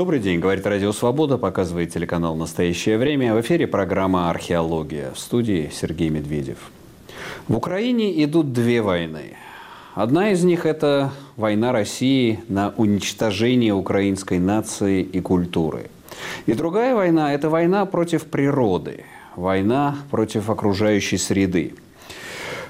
Добрый день, говорит Радио Свобода, показывает телеканал «Настоящее время». В эфире программа «Археология». В студии Сергей Медведев. В Украине идут две войны. Одна из них – это война России на уничтожение украинской нации и культуры. И другая война – это война против природы, война против окружающей среды.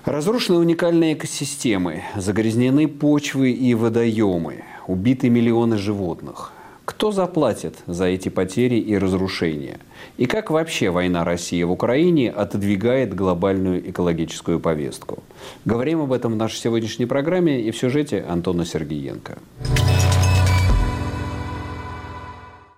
Разрушены уникальные экосистемы, загрязнены почвы и водоемы, убиты миллионы животных – кто заплатит за эти потери и разрушения? И как вообще война России в Украине отодвигает глобальную экологическую повестку? Говорим об этом в нашей сегодняшней программе и в сюжете Антона Сергеенко.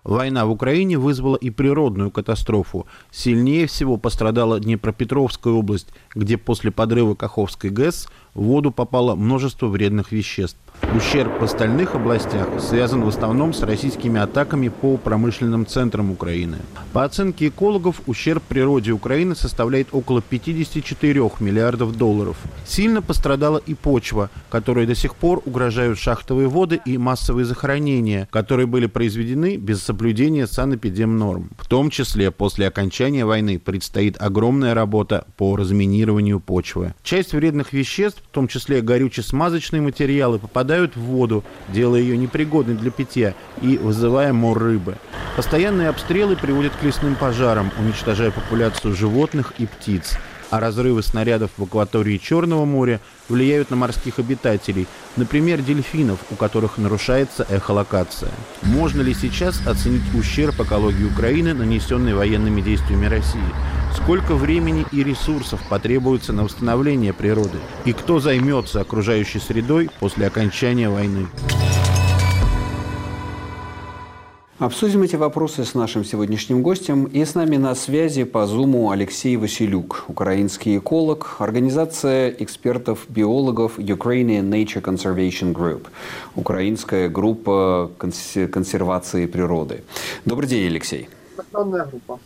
Война в Украине вызвала и природную катастрофу. Сильнее всего пострадала Днепропетровская область, где после подрыва Каховской ГЭС в воду попало множество вредных веществ. Ущерб в остальных областях связан в основном с российскими атаками по промышленным центрам Украины. По оценке экологов, ущерб природе Украины составляет около 54 миллиардов долларов. Сильно пострадала и почва, которой до сих пор угрожают шахтовые воды и массовые захоронения, которые были произведены без соблюдения санэпидемнорм. В том числе после окончания войны предстоит огромная работа по разминированию почвы. Часть вредных веществ, в том числе горюче-смазочные материалы, попадают в воду, делая ее непригодной для питья и вызывая мор рыбы. Постоянные обстрелы приводят к лесным пожарам, уничтожая популяцию животных и птиц. А разрывы снарядов в акватории Черного моря влияют на морских обитателей, например, дельфинов, у которых нарушается эхолокация. Можно ли сейчас оценить ущерб экологии Украины, нанесенный военными действиями России? Сколько времени и ресурсов потребуется на восстановление природы? И кто займется окружающей средой после окончания войны? Обсудим эти вопросы с нашим сегодняшним гостем. И с нами на связи по Зуму Алексей Василюк, украинский эколог, организация экспертов-биологов Ukrainian Nature Conservation Group, украинская группа консервации природы. Добрый день, Алексей. группа.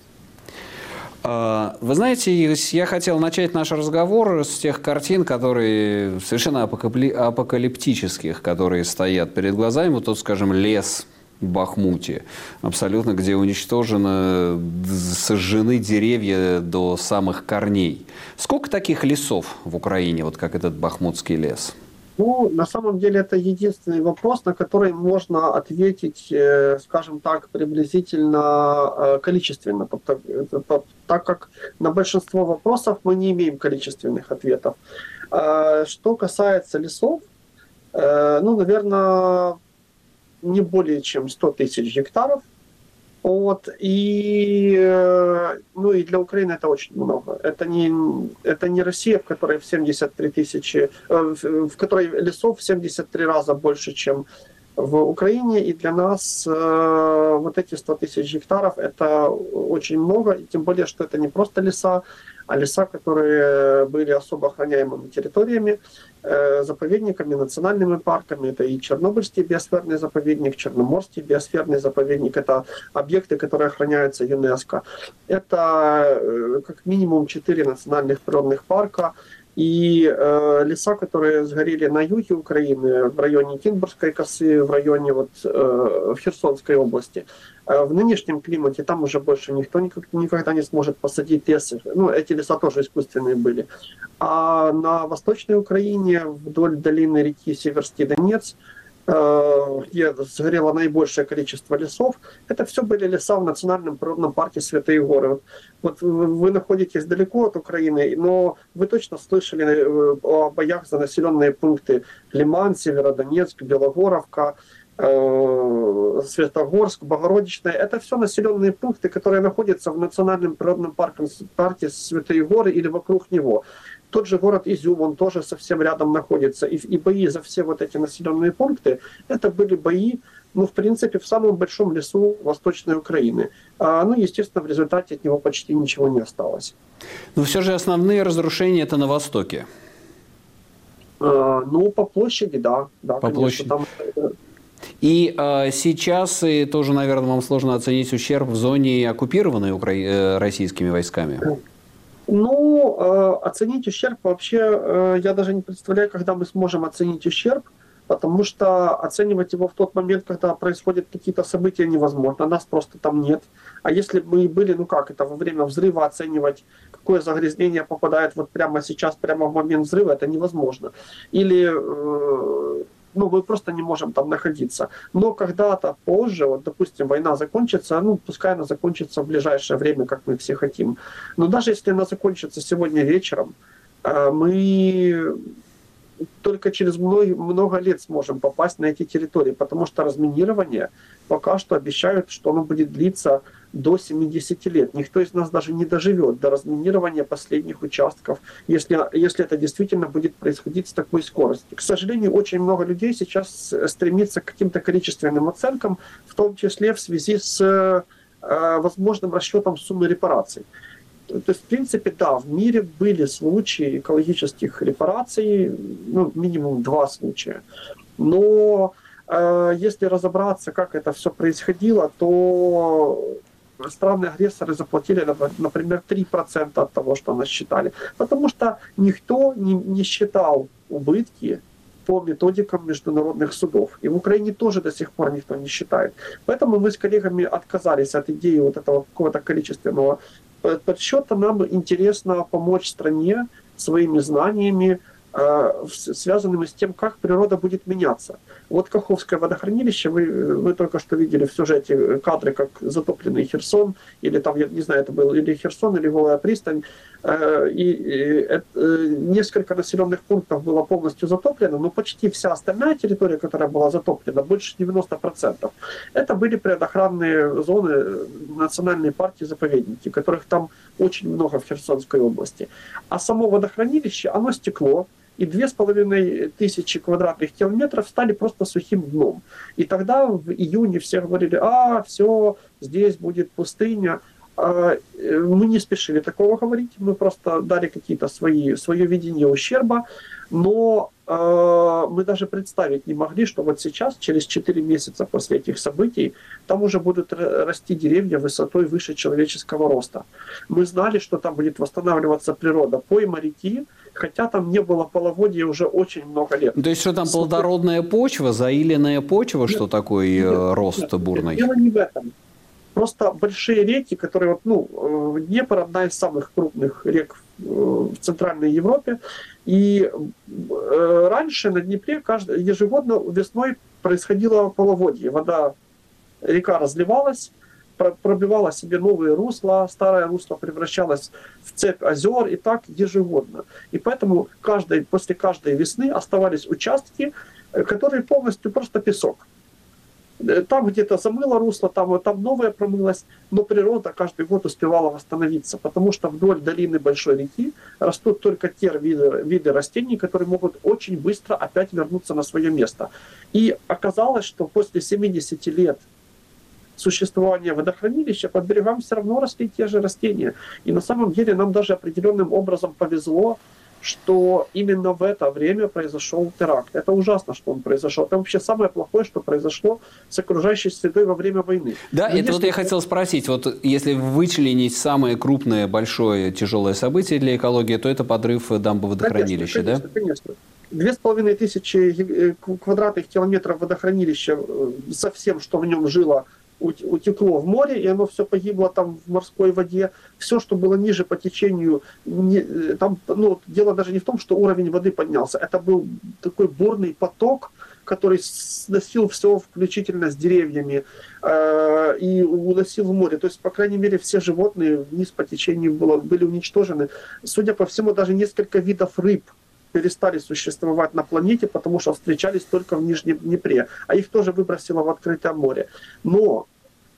А, вы знаете, я хотел начать наш разговор с тех картин, которые совершенно апокалиптических, которые стоят перед глазами. Вот тут, скажем, лес Бахмуте, абсолютно, где уничтожены, сожжены деревья до самых корней. Сколько таких лесов в Украине, вот как этот бахмутский лес? Ну, на самом деле это единственный вопрос, на который можно ответить, э, скажем так, приблизительно э, количественно, так как на большинство вопросов мы не имеем количественных ответов. Что касается лесов, э, ну, наверное, не более чем 100 тысяч гектаров – вот, и, э, ну, и для Украины это очень много. Это не, это не Россия, в которой в 73 тысячи, э, в которой лесов в 73 раза больше, чем в Украине, и для нас э, вот эти 100 тысяч гектаров это очень много, и тем более, что это не просто леса, а леса, которые были особо охраняемыми территориями, э, заповедниками, национальными парками. Это и Чернобыльский биосферный заповедник, Черноморский биосферный заповедник. Это объекты, которые охраняются ЮНЕСКО. Это э, как минимум четыре национальных природных парка, и э, леса, которые сгорели на юге Украины, в районе Кинбургской косы, в районе вот, э, в Херсонской области, э, в нынешнем климате там уже больше никто никак, никогда не сможет посадить лес. Ну, эти леса тоже искусственные были. А на Восточной Украине, вдоль долины реки Северский Донец, где сгорело наибольшее количество лесов, это все были леса в национальном природном парке Святые Горы. Вот, вот вы находитесь далеко от Украины, но вы точно слышали э, о боях за населенные пункты Лиман, Северодонецк, Белогоровка, э, Светогорск, Богородичная. Это все населенные пункты, которые находятся в национальном природном парке, парке Святые Горы или вокруг него. Тот же город Изюм, он тоже совсем рядом находится. И, и бои за все вот эти населенные пункты, это были бои, ну, в принципе, в самом большом лесу Восточной Украины. А, ну, естественно, в результате от него почти ничего не осталось. Но все же основные разрушения это на Востоке. А, ну, по площади, да. да по конечно, площади. Там... Э, и э, сейчас и тоже, наверное, вам сложно оценить ущерб в зоне, оккупированной укра... Э, российскими войсками. Ну, э, оценить ущерб вообще, э, я даже не представляю, когда мы сможем оценить ущерб, потому что оценивать его в тот момент, когда происходят какие-то события, невозможно, нас просто там нет. А если бы мы были, ну как это, во время взрыва оценивать, какое загрязнение попадает вот прямо сейчас, прямо в момент взрыва, это невозможно. Или э, ну, мы просто не можем там находиться. Но когда-то позже, вот, допустим, война закончится, ну, пускай она закончится в ближайшее время, как мы все хотим. Но даже если она закончится сегодня вечером, э, мы только через много, много лет сможем попасть на эти территории, потому что разминирование пока что обещают, что оно будет длиться до 70 лет. Никто из нас даже не доживет до разминирования последних участков, если, если это действительно будет происходить с такой скоростью. К сожалению, очень много людей сейчас стремится к каким-то количественным оценкам, в том числе в связи с э, возможным расчетом суммы репараций. То есть, в принципе, да, в мире были случаи экологических репараций, ну, минимум два случая. Но э, если разобраться, как это все происходило, то страны-агрессоры заплатили, например, 3% от того, что насчитали. Потому что никто не, не считал убытки по методикам международных судов. И в Украине тоже до сих пор никто не считает. Поэтому мы с коллегами отказались от идеи вот этого какого-то количественного подсчета. Нам интересно помочь стране своими знаниями, Э, связанными с тем, как природа будет меняться. Вот Каховское водохранилище, вы, вы только что видели в сюжете кадры, как затопленный Херсон, или там, я не знаю, это был или Херсон, или Голая пристань, э, и, и э, несколько населенных пунктов было полностью затоплено, но почти вся остальная территория, которая была затоплена, больше 90%, это были природоохранные зоны национальной партии заповедники, которых там очень много в Херсонской области. А само водохранилище, оно стекло, и две с половиной тысячи квадратных километров стали просто сухим дном. И тогда в июне все говорили, а, все, здесь будет пустыня. А, э, мы не спешили такого говорить, мы просто дали какие-то свои, свое видение ущерба, но э, мы даже представить не могли, что вот сейчас, через 4 месяца после этих событий, там уже будут расти деревья высотой выше человеческого роста. Мы знали, что там будет восстанавливаться природа, пойма реки, хотя там не было половодья уже очень много лет. То есть что там плодородная почва, заиленная почва, нет, что такой э, нет, рост нет, бурный? Дело не в этом. Просто большие реки, которые, вот, ну, э, Днепр одна из самых крупных рек э, в Центральной Европе, и раньше на Днепре каждый, ежегодно весной происходило половодье, вода, река разливалась, пробивала себе новые русла, старое русло превращалось в цепь озер, и так ежегодно. И поэтому каждой, после каждой весны оставались участки, э, которые полностью просто песок. Э, там где-то замыло русло, там, там новое промылось, но природа каждый год успевала восстановиться, потому что вдоль долины Большой реки растут только те виды, виды растений, которые могут очень быстро опять вернуться на свое место. И оказалось, что после 70 лет существования водохранилища, под берегам все равно росли те же растения. И на самом деле нам даже определенным образом повезло, что именно в это время произошел теракт. Это ужасно, что он произошел. Это вообще самое плохое, что произошло с окружающей средой во время войны. Да, Но это если... вот я хотел спросить. Вот если вычленить самое крупное, большое, тяжелое событие для экологии, то это подрыв дамбы водохранилища, конечно, да? Конечно. Две с половиной тысячи э, квадратных километров водохранилища э, со всем, что в нем жило, утекло в море, и оно все погибло там в морской воде. Все, что было ниже по течению, не, там, ну, дело даже не в том, что уровень воды поднялся, это был такой бурный поток, который сносил все, включительно с деревьями, э, и уносил в море. То есть, по крайней мере, все животные вниз по течению было, были уничтожены. Судя по всему, даже несколько видов рыб перестали существовать на планете, потому что встречались только в Нижнем Днепре, а их тоже выбросило в открытое море. Но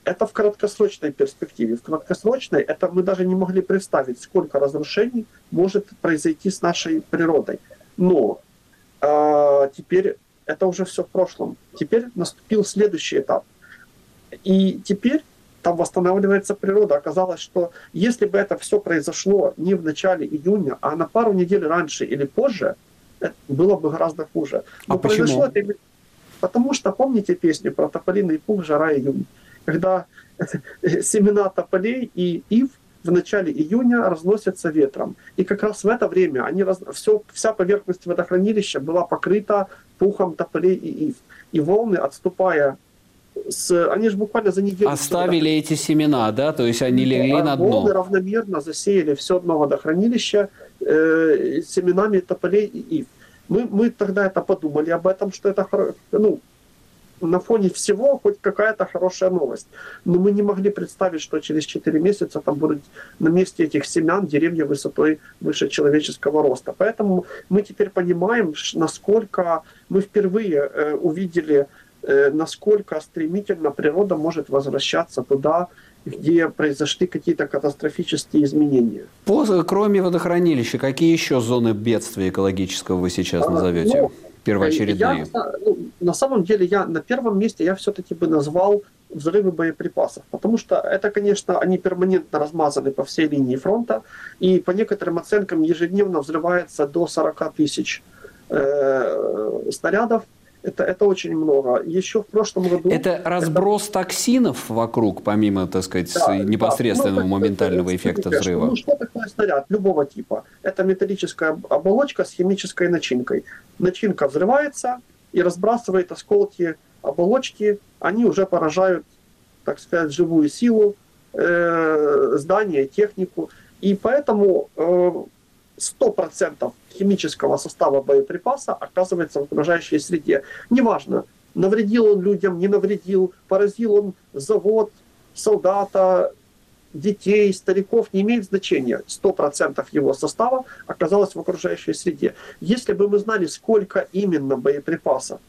это в краткосрочной перспективе. В краткосрочной это мы даже не могли представить, сколько разрушений может произойти с нашей природой. Но э, теперь это уже все в прошлом. Теперь наступил следующий этап. И теперь там восстанавливается природа. Оказалось, что если бы это все произошло не в начале июня, а на пару недель раньше или позже, это было бы гораздо хуже. Но а почему? Это, потому что помните песню про тополиный пух, жара июнь, когда семена тополей и ив в начале июня разносятся ветром. И как раз в это время они раз... все, вся поверхность водохранилища была покрыта пухом тополей и ив. И волны, отступая с... Они же буквально за неделю... Оставили эти семена, да? То есть они легли а на дно. Равномерно засеяли все дно водохранилища э, семенами тополей и ив. Мы, мы тогда это подумали об этом, что это ну, на фоне всего хоть какая-то хорошая новость. Но мы не могли представить, что через 4 месяца там будут на месте этих семян деревья высотой выше человеческого роста. Поэтому мы теперь понимаем, насколько мы впервые э, увидели, э, насколько стремительно природа может возвращаться туда, где произошли какие-то катастрофические изменения. По, кроме водохранилища, какие еще зоны бедствия экологического вы сейчас а, назовете? Ну, первоочередные? Я, ну, на самом деле, я на первом месте я все-таки бы назвал взрывы боеприпасов, потому что это, конечно, они перманентно размазаны по всей линии фронта, и по некоторым оценкам ежедневно взрывается до 40 тысяч э, снарядов, это, это очень много. Еще в прошлом году... Это разброс это... токсинов вокруг, помимо, так сказать, да, непосредственного да. ну, моментального эффекта взрыва? Ну, что такое снаряд любого типа? Это металлическая оболочка с химической начинкой. Начинка взрывается и разбрасывает осколки оболочки. Они уже поражают, так сказать, живую силу, э, здание, технику. И поэтому э, 100% химического состава боеприпаса оказывается в окружающей среде. Неважно, навредил он людям, не навредил, поразил он завод, солдата, детей, стариков, не имеет значения. 100% его состава оказалось в окружающей среде. Если бы мы знали, сколько именно боеприпасов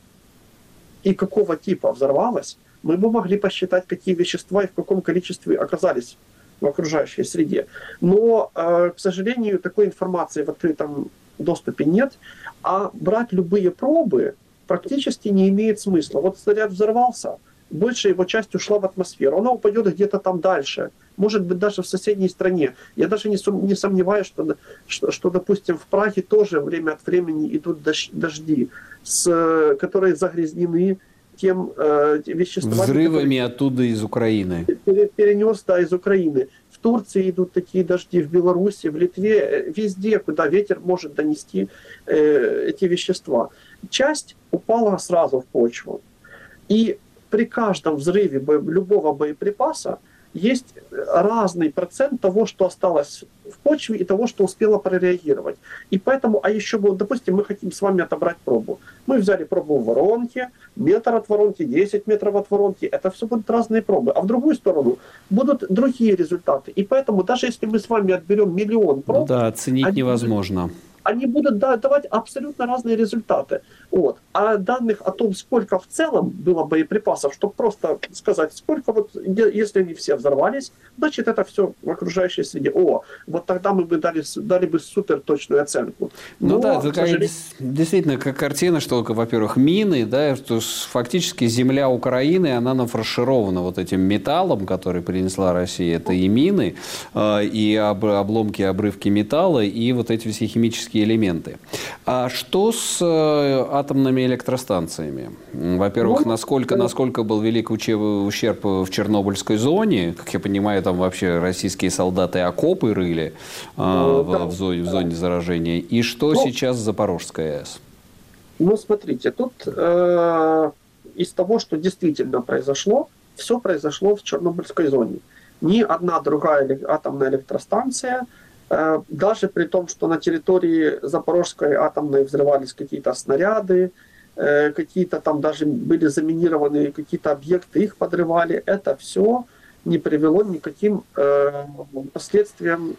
и какого типа взорвалось, мы бы могли посчитать, какие вещества и в каком количестве оказались в окружающей среде. Но, э, к сожалению, такой информации в открытом доступе нет, а брать любые пробы практически не имеет смысла. Вот снаряд взорвался, большая его часть ушла в атмосферу, она упадет где-то там дальше, может быть, даже в соседней стране. Я даже не, сум, не сомневаюсь, что, что, что, допустим, в Праге тоже время от времени идут дожди, с, которые загрязнены тем э, веществами... Взрывами которые... оттуда из Украины. Перенес, да, из Украины. Турции идут такие дожди, в Беларуси, в Литве, э, везде, куда ветер может донести э, эти вещества. Часть упала сразу в почву. И при каждом взрыве любого боеприпаса есть разный процент того, что осталось в почве и того, что успело прореагировать. И поэтому, а еще, допустим, мы хотим с вами отобрать пробу. Мы взяли пробу в воронке, метр от воронки, 10 метров от воронки. Это все будут разные пробы. А в другую сторону будут другие результаты. И поэтому даже если мы с вами отберем миллион проб... Ну да, оценить невозможно. Будут они будут давать абсолютно разные результаты. Вот. А данных о том, сколько в целом было боеприпасов, чтобы просто сказать, сколько вот, если они все взорвались, значит это все в окружающей среде. О, вот тогда мы бы дали, дали бы супер точную оценку. Ну Но, да, это сожалению... действительно как картина, что, во-первых, мины, да, что фактически земля Украины, она нафарширована вот этим металлом, который принесла Россия. Это и мины, а, и обломки, обрывки металла, и вот эти все химические элементы. А что с э, атомными электростанциями? Во-первых, ну, насколько, насколько был велик ущерб в Чернобыльской зоне? Как я понимаю, там вообще российские солдаты окопы рыли а, в, в, зоне, в зоне заражения. И что ну, сейчас с Запорожской АЭС? Ну, смотрите, тут э, из того, что действительно произошло, все произошло в Чернобыльской зоне. Ни одна другая атомная электростанция Э, даже при том, что на территории Запорожской атомной взрывались какие-то снаряды, э, какие-то там даже были заминированы какие-то объекты, их подрывали, это все не привело никаким э, последствиям,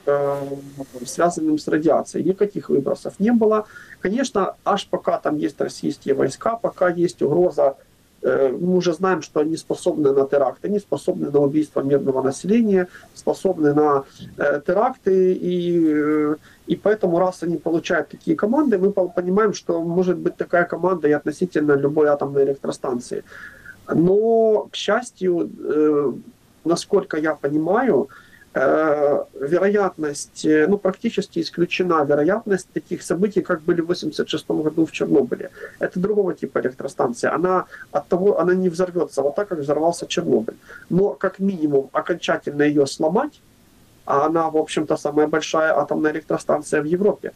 связанным с радиацией. Никаких выбросов не было. Конечно, аж пока там есть российские войска, пока есть угроза Э, мы уже знаем, что они способны на теракты, они способны на убийство мирного населения, способны на э, теракты, и, э, и поэтому раз они получают такие команды, мы понимаем, что может быть такая команда и относительно любой атомной электростанции. Но, к счастью, насколько я понимаю, Э, вероятность, э, ну, практически исключена вероятность таких событий, как были в 86 году в Чернобыле. Это другого типа электростанция. Она от того, она не взорвется вот так, как взорвался Чернобыль. Но, как минимум, окончательно ее сломать а она, в общем-то, самая большая атомная электростанция в Европе.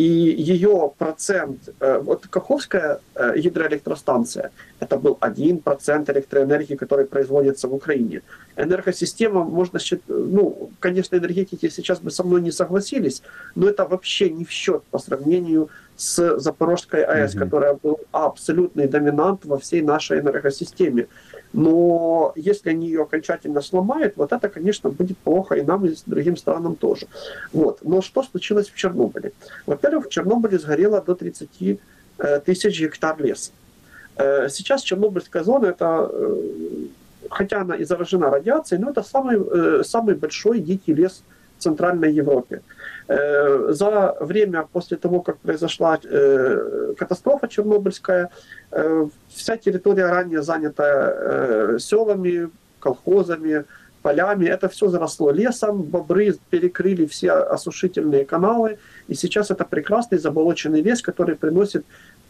И ее процент, э, вот Каховская э, гидроэлектростанция, это был 1% электроэнергии, который производится в Украине. Энергосистема, можно считать, ну, конечно, энергетики сейчас бы со мной не согласились, но это вообще не в счет по сравнению с Запорожской АЭС, mm-hmm. которая был абсолютный доминант во всей нашей энергосистеме. Но если они ее окончательно сломают, вот это, конечно, будет плохо и нам, и другим странам тоже. Вот. Но что случилось в Чернобыле? Во-первых, в Чернобыле сгорело до 30 э, тысяч гектар леса. Э, сейчас Чернобыльская зона, это, э, хотя она и заражена радиацией, но это самый, самый большой дикий лес в Центральной Европе. За время после того, как произошла катастрофа Чернобыльская, вся территория ранее занята селами, колхозами, полями. Это все заросло лесом, бобры перекрыли все осушительные каналы. И сейчас это прекрасный заболоченный лес, который приносит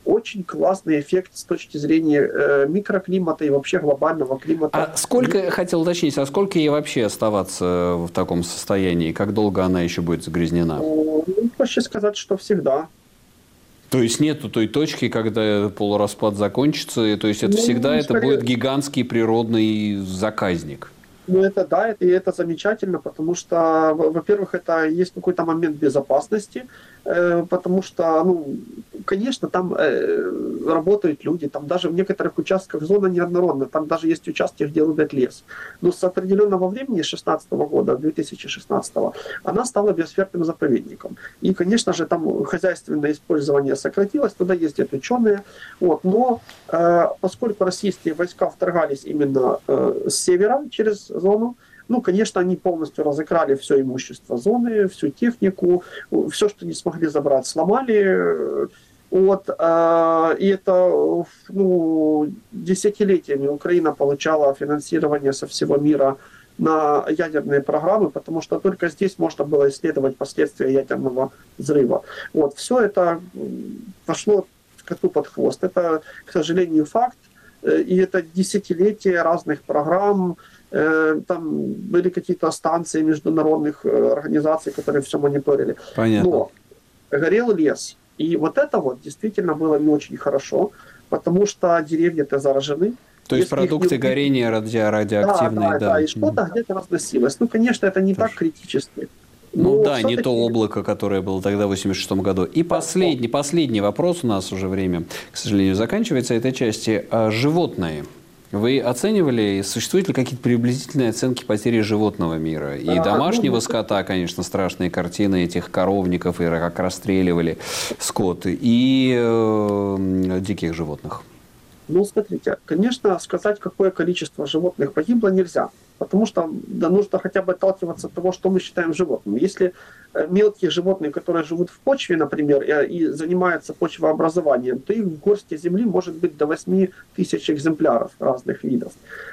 очень классный эффект с точки зрения э, микроклимата и вообще глобального климата. А сколько, хотел уточнить, а сколько ей вообще оставаться в таком состоянии? Как долго она еще будет загрязнена? Ну, проще сказать, что всегда. То есть нету той точки, когда полураспад закончится, то есть это ну, всегда скорее... это будет гигантский природный заказник. Ну, это да, это, и это замечательно, потому что, во-первых, это есть какой-то момент безопасности, потому что, ну, конечно, там э, работают люди, там даже в некоторых участках зона неоднородна, там даже есть участки, где рубят лес. Но с определенного времени, с 16 года, 2016, она стала биосферным заповедником. И, конечно же, там хозяйственное использование сократилось, туда ездят ученые. Вот. Но э, поскольку российские войска вторгались именно э, с севера через зону, ну, конечно, они полностью разыграли все имущество зоны, всю технику, все, что не смогли забрать, сломали. Вот, э, и это ну, десятилетиями Украина получала финансирование со всего мира на ядерные программы, потому что только здесь можно было исследовать последствия ядерного взрыва. Вот, все это пошло коту под хвост. Это, к сожалению, факт. Э, и это десятилетия разных программ, Э, там были какие-то станции международных э, организаций, которые все мониторили. Понятно. Но горел лес. И вот это вот действительно было не очень хорошо, потому что деревья-то заражены. То есть продукты не... горения ради... радиоактивные, да. Да, да, да. и что-то где-то разносилось. Ну, конечно, это не Тоже. так критически. Ну Но да, не то облако, которое было тогда в 86 году. И последний, последний вопрос у нас уже время, к сожалению, заканчивается этой части. А животные – вы оценивали, существуют ли какие-то приблизительные оценки потери животного мира? И а, домашнего ну, скота, конечно, страшные картины этих коровников, и как расстреливали скот, и э, диких животных. Ну, смотрите, конечно, сказать, какое количество животных погибло, нельзя. Потому что да, нужно хотя бы отталкиваться от того, что мы считаем животным. Если э, мелкие животные, которые живут в почве, например, и, и занимаются почвообразованием, то их в горсти земли может быть до 8 тысяч экземпляров разных видов.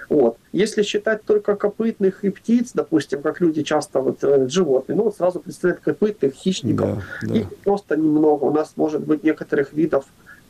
Вот. Если считать только копытных и птиц, допустим, как люди часто вот э, животные, ну вот сразу представляют копытных хищников, да, да. их просто немного. У нас может быть некоторых видов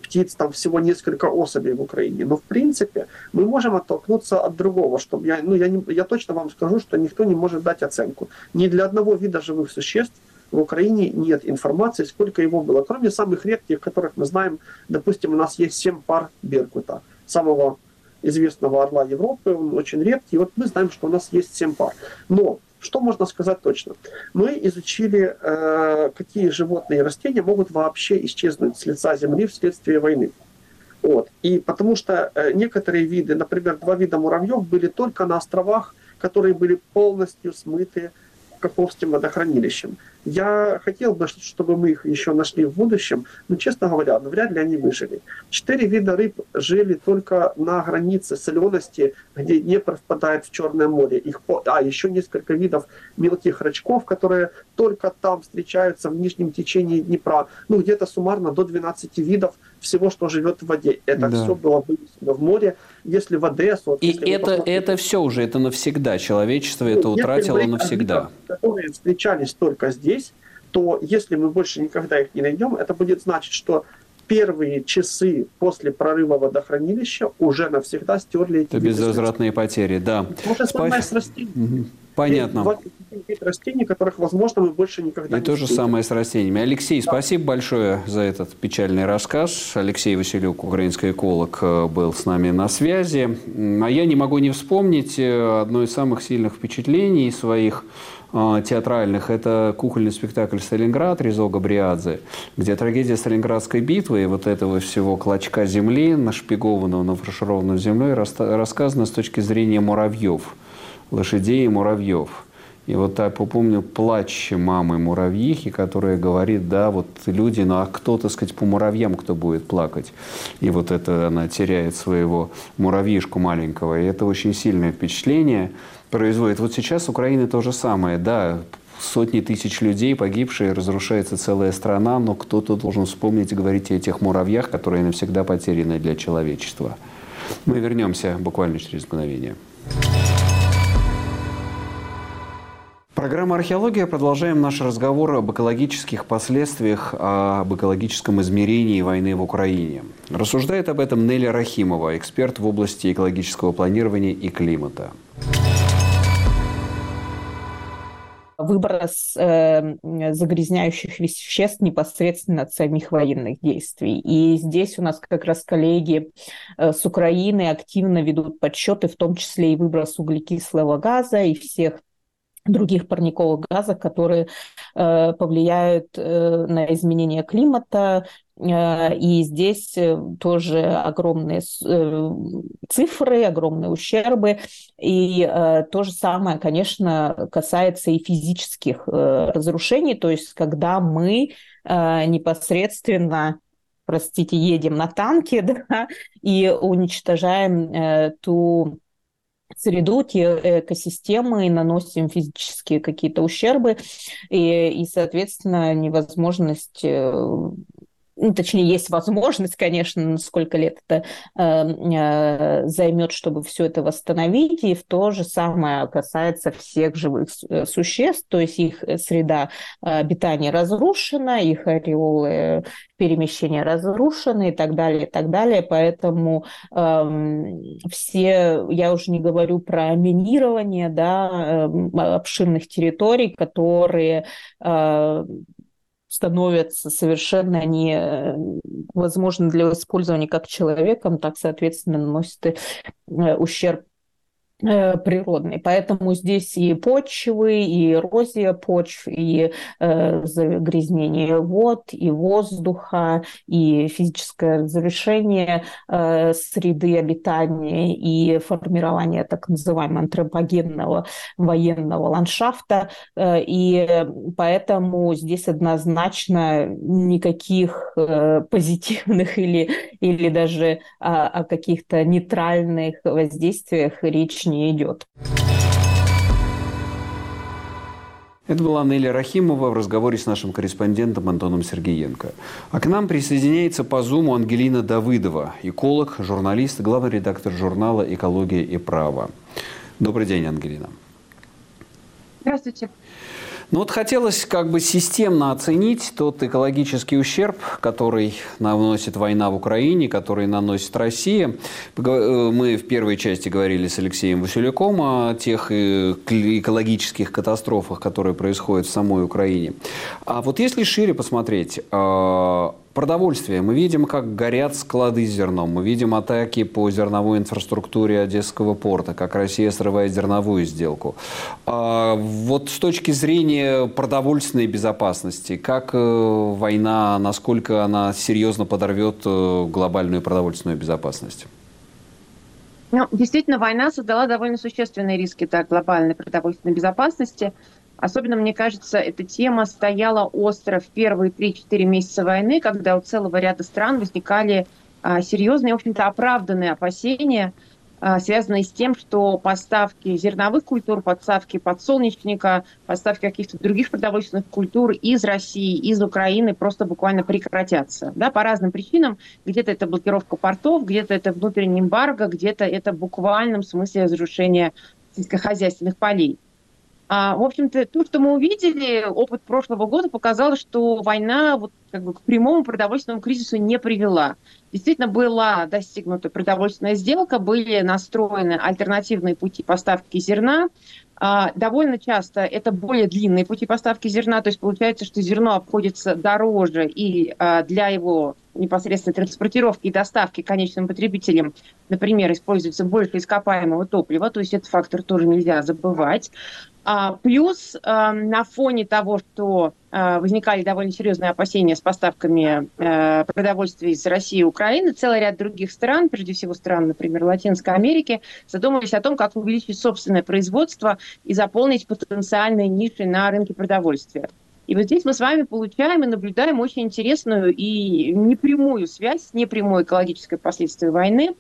птиц там всего несколько особей в Украине. Но в принципе мы можем оттолкнуться от другого, чтобы я, ну, я, не, я точно вам скажу, что никто не может дать оценку. Ни для одного вида живых существ в Украине нет информации, сколько его было. Кроме самых редких, которых мы знаем, допустим, у нас есть 7 пар беркута, самого известного орла Европы, он очень редкий. Вот мы знаем, что у нас есть 7 пар. Но что можно сказать точно? Мы изучили, э, какие животные и растения могут вообще исчезнуть с лица Земли вследствие войны. Вот. И потому что э, некоторые виды, например, два вида муравьев были только на островах, которые были полностью смыты Каховским водохранилищем. Я хотел бы, чтобы мы их еще нашли в будущем, но, честно говоря, ну, вряд ли они выжили. Четыре вида рыб жили только на границе солености, где Днепр впадает в Черное море. Их, а, еще несколько видов мелких рачков, которые только там встречаются в нижнем течении Днепра. Ну, где-то суммарно до 12 видов всего, что живет в воде. Это да. все было вынесено в море. Если в Одессу... И это, это все уже, это навсегда. Человечество ну, это утратило навсегда. Которые встречались только здесь, то если мы больше никогда их не найдем, это будет значить, что первые часы после прорыва водохранилища уже навсегда стерли эти Это безвозвратные потери, да. То же самое с растениями. Угу. Понятно. Есть растений, которых, возможно, мы больше никогда и не то же самое с растениями. Алексей, да. спасибо большое за этот печальный рассказ. Алексей Василюк, украинский эколог, э, был с нами на связи. А я не могу не вспомнить э, одно из самых сильных впечатлений своих э, театральных. Это кукольный спектакль «Сталинград» Ризо Габриадзе, где трагедия Сталинградской битвы и вот этого всего клочка земли, нашпигованного, нафаршированного землей, рассказано с точки зрения муравьев – лошадей и муравьев. И вот так помню плач мамы муравьихи, которая говорит, да, вот люди, ну а кто, так сказать, по муравьям, кто будет плакать? И вот это она теряет своего муравьишку маленького. И это очень сильное впечатление производит. Вот сейчас Украина то же самое, да, сотни тысяч людей погибшие, разрушается целая страна, но кто-то должен вспомнить и говорить о этих муравьях, которые навсегда потеряны для человечества. Мы вернемся буквально через мгновение. Программа «Археология». Продолжаем наш разговор об экологических последствиях, об экологическом измерении войны в Украине. Рассуждает об этом Неля Рахимова, эксперт в области экологического планирования и климата. выброс э, загрязняющих веществ непосредственно от самих военных действий. И здесь у нас как раз коллеги э, с Украины активно ведут подсчеты, в том числе и выброс углекислого газа и всех других парниковых газов, которые э, повлияют э, на изменение климата. Э, и здесь э, тоже огромные э, цифры, огромные ущербы. И то же самое, конечно, касается и физических разрушений, то есть когда мы непосредственно простите, едем на танке да, и уничтожаем ту среду, те экосистемы, наносим физические какие-то ущербы, и, и соответственно, невозможность э, ну, точнее, есть возможность, конечно, сколько лет это э, э, займет, чтобы все это восстановить, и в то же самое касается всех живых э, существ, то есть их среда обитания разрушена, их ореолы перемещения разрушены и так далее, и так далее, поэтому э, все, я уже не говорю про минирование, да, э, обширных территорий, которые э, становятся совершенно невозможны для использования как человеком, так, соответственно, наносят э, ущерб природный. Поэтому здесь и почвы, и эрозия почв, и э, загрязнение вод, и воздуха, и физическое разрушение э, среды обитания, и формирование так называемого антропогенного военного ландшафта. Э, и поэтому здесь однозначно никаких э, позитивных или, или даже о, о каких-то нейтральных воздействиях речь не идет. Это была Неля Рахимова в разговоре с нашим корреспондентом Антоном Сергеенко. А к нам присоединяется по Зуму Ангелина Давыдова, эколог, журналист, главный редактор журнала «Экология и право». Добрый день, Ангелина. Здравствуйте. Ну вот хотелось как бы системно оценить тот экологический ущерб, который наносит война в Украине, который наносит Россия. Э, мы в первой части говорили с Алексеем Василюком о тех экологических катастрофах, которые происходят в самой Украине. А вот если шире посмотреть, э, Продовольствие. Мы видим, как горят склады с зерном. Мы видим атаки по зерновой инфраструктуре Одесского порта, как Россия срывает зерновую сделку. А вот с точки зрения продовольственной безопасности, как э, война, насколько она серьезно подорвет э, глобальную продовольственную безопасность? Ну, действительно, война создала довольно существенные риски для глобальной продовольственной безопасности – Особенно, мне кажется, эта тема стояла остро в первые 3-4 месяца войны, когда у целого ряда стран возникали а, серьезные, в общем-то, оправданные опасения, а, связанные с тем, что поставки зерновых культур, поставки подсолнечника, поставки каких-то других продовольственных культур из России, из Украины просто буквально прекратятся. Да, по разным причинам. Где-то это блокировка портов, где-то это внутренний эмбарго, где-то это в буквальном смысле разрушение сельскохозяйственных полей. А, в общем-то, то, что мы увидели, опыт прошлого года показал, что война вот, как бы, к прямому продовольственному кризису не привела. Действительно, была достигнута продовольственная сделка, были настроены альтернативные пути поставки зерна, а, довольно часто это более длинные пути поставки зерна, то есть получается, что зерно обходится дороже и а, для его непосредственно транспортировки и доставки конечным потребителям, например, используется больше ископаемого топлива, то есть этот фактор тоже нельзя забывать. А, плюс а, на фоне того, что а, возникали довольно серьезные опасения с поставками а, продовольствия из России и Украины, целый ряд других стран, прежде всего стран, например, Латинской Америки, задумались о том, как увеличить собственное производство и заполнить потенциальные ниши на рынке продовольствия. И вот здесь мы с вами получаем и наблюдаем очень интересную и непрямую связь, непрямую экологическое последствие войны.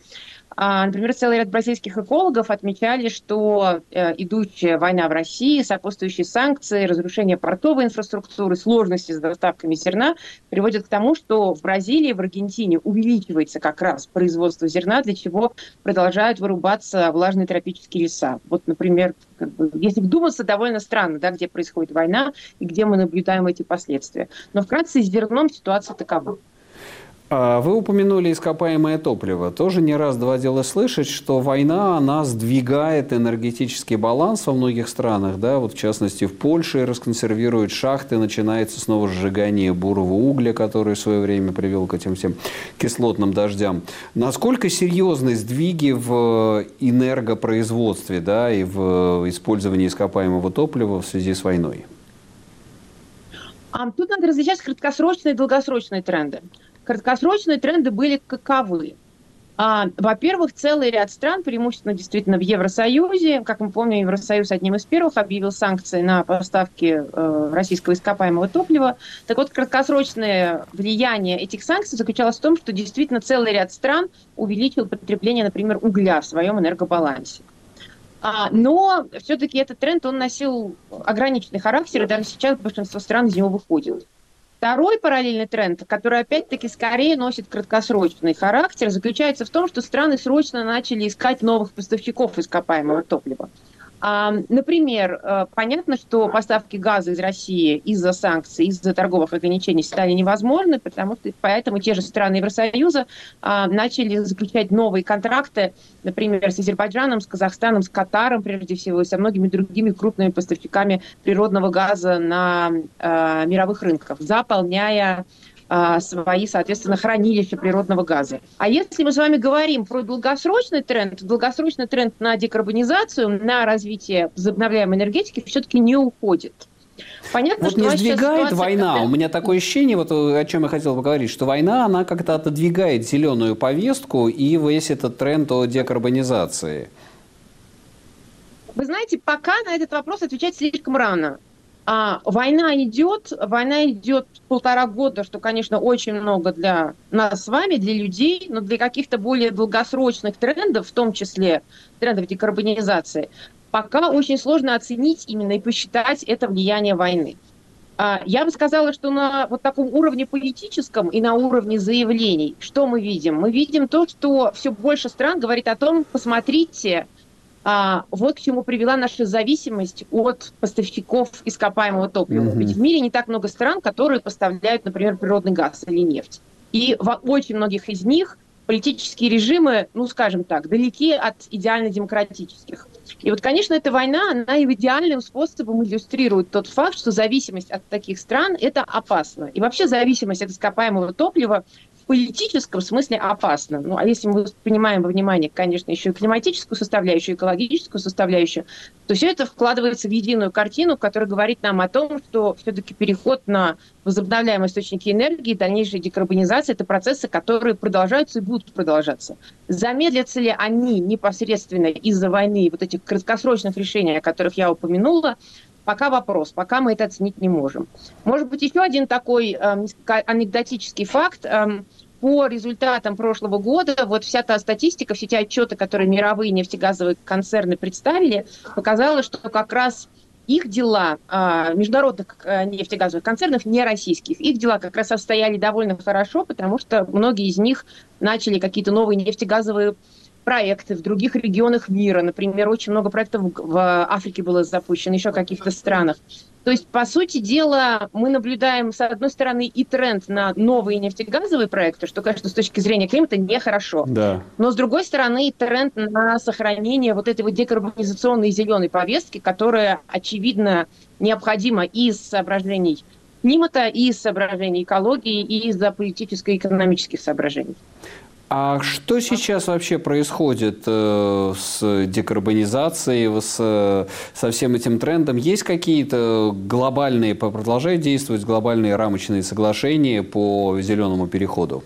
А, например, целый ряд бразильских экологов отмечали, что э, идущая война в России, сопутствующие санкции, разрушение портовой инфраструктуры, сложности с доставками зерна приводят к тому, что в Бразилии, в Аргентине увеличивается как раз производство зерна, для чего продолжают вырубаться влажные тропические леса. Вот, например, если вдуматься, довольно странно, да, где происходит война и где мы наблюдаем эти последствия. Но вкратце с зерном ситуация такова. А вы упомянули ископаемое топливо. Тоже не раз доводилось слышать, что война, она сдвигает энергетический баланс во многих странах. Да? Вот в частности, в Польше расконсервируют шахты, начинается снова сжигание бурого угля, который в свое время привел к этим всем кислотным дождям. Насколько серьезны сдвиги в энергопроизводстве да, и в использовании ископаемого топлива в связи с войной? Тут надо различать краткосрочные и долгосрочные тренды краткосрочные тренды были каковы? А, во-первых, целый ряд стран, преимущественно действительно в Евросоюзе, как мы помним, Евросоюз одним из первых объявил санкции на поставки э, российского ископаемого топлива. Так вот, краткосрочное влияние этих санкций заключалось в том, что действительно целый ряд стран увеличил потребление, например, угля в своем энергобалансе. А, но все-таки этот тренд, он носил ограниченный характер, и даже сейчас большинство стран из него выходит. Второй параллельный тренд, который опять-таки скорее носит краткосрочный характер, заключается в том, что страны срочно начали искать новых поставщиков ископаемого топлива. Например, э, понятно, что поставки газа из России из-за санкций, из-за торговых ограничений стали невозможны, потому что поэтому те же страны Евросоюза а, начали заключать новые контракты, например, с Азербайджаном, с Казахстаном, с Катаром, прежде всего, и со многими другими крупными поставщиками природного газа на а, мировых рынках, заполняя свои, соответственно, хранилища природного газа. А если мы с вами говорим про долгосрочный тренд, долгосрочный тренд на декарбонизацию, на развитие возобновляемой энергетики все-таки не уходит. Понятно, вот что не сдвигает война. Такая... У меня такое ощущение, вот о чем я хотел поговорить, что война, она как-то отодвигает зеленую повестку и весь этот тренд о декарбонизации. Вы знаете, пока на этот вопрос отвечать слишком рано. А, война идет, война идет полтора года, что, конечно, очень много для нас с вами, для людей, но для каких-то более долгосрочных трендов, в том числе трендов декарбонизации, пока очень сложно оценить именно и посчитать это влияние войны. А, я бы сказала, что на вот таком уровне политическом и на уровне заявлений, что мы видим? Мы видим то, что все больше стран говорит о том, посмотрите, а, вот к чему привела наша зависимость от поставщиков ископаемого топлива. Mm-hmm. Ведь в мире не так много стран, которые поставляют, например, природный газ или нефть. И в очень многих из них политические режимы, ну, скажем так, далеки от идеально демократических. И вот, конечно, эта война, она и идеальным способом иллюстрирует тот факт, что зависимость от таких стран – это опасно. И вообще зависимость от ископаемого топлива политическом смысле опасно. Ну, а если мы принимаем во внимание, конечно, еще и климатическую составляющую, экологическую составляющую, то все это вкладывается в единую картину, которая говорит нам о том, что все-таки переход на возобновляемые источники энергии, дальнейшая декарбонизация – это процессы, которые продолжаются и будут продолжаться. Замедлятся ли они непосредственно из-за войны, вот этих краткосрочных решений, о которых я упомянула, Пока вопрос, пока мы это оценить не можем. Может быть, еще один такой э, анекдотический факт. Э, по результатам прошлого года, вот вся та статистика, все те отчеты, которые мировые нефтегазовые концерны представили, показала, что как раз их дела, э, международных э, нефтегазовых концернов, не российских, их дела как раз обстояли довольно хорошо, потому что многие из них начали какие-то новые нефтегазовые проекты в других регионах мира. Например, очень много проектов в Африке было запущено, еще в каких-то странах. То есть, по сути дела, мы наблюдаем, с одной стороны, и тренд на новые нефтегазовые проекты, что, конечно, с точки зрения климата нехорошо. Да. Но, с другой стороны, и тренд на сохранение вот этой вот декарбонизационной зеленой повестки, которая, очевидно, необходима из соображений климата, и из соображений экологии, и из-за политическо-экономических соображений. А что сейчас вообще происходит э, с декарбонизацией, с, со всем этим трендом? Есть какие-то глобальные, продолжают действовать глобальные рамочные соглашения по зеленому переходу?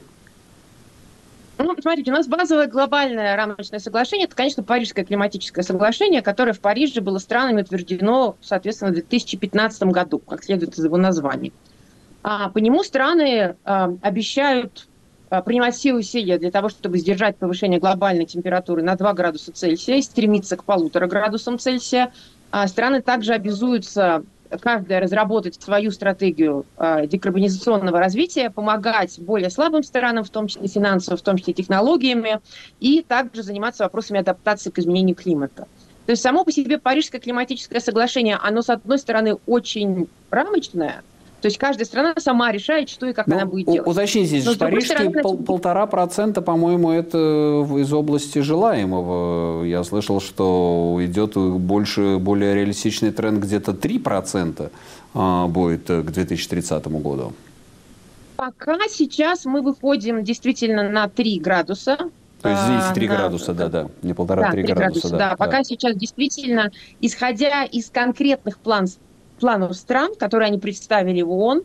Ну, смотрите, у нас базовое глобальное рамочное соглашение, это, конечно, Парижское климатическое соглашение, которое в Париже было странами утверждено, соответственно, в 2015 году, как следует из его названия. А по нему страны а, обещают принимать все усилия для того, чтобы сдержать повышение глобальной температуры на 2 градуса Цельсия и стремиться к полутора градусам Цельсия. А страны также обязуются каждая разработать свою стратегию э, декарбонизационного развития, помогать более слабым странам, в том числе финансово, в том числе технологиями, и также заниматься вопросами адаптации к изменению климата. То есть само по себе Парижское климатическое соглашение, оно, с одной стороны, очень рамочное, то есть каждая страна сама решает, что и как ну, она будет делать. Уточните, здесь, парижский стороны, пол, полтора процента, по-моему, это из области желаемого. Я слышал, что идет больше, более реалистичный тренд где-то 3 процента а, будет к 2030 году. Пока сейчас мы выходим действительно на 3 градуса, то есть здесь 3 а, градуса, да, да, не полтора-три да, градуса. градуса да, да, пока сейчас действительно, исходя из конкретных планов планов стран, которые они представили в ООН,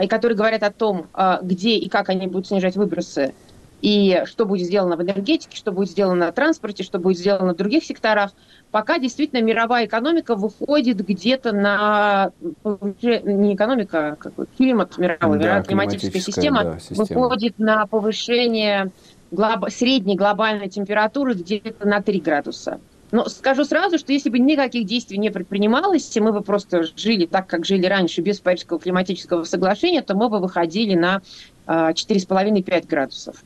и которые говорят о том, а, где и как они будут снижать выбросы, и что будет сделано в энергетике, что будет сделано на транспорте, что будет сделано в других секторах, пока действительно мировая экономика выходит где-то на не экономика, а какой климат мировой, да, климатическая система, да, система выходит на повышение глоб... средней глобальной температуры где-то на 3 градуса. Но скажу сразу, что если бы никаких действий не предпринималось, мы бы просто жили так, как жили раньше, без Парижского климатического соглашения, то мы бы выходили на 4,5-5 а, градусов.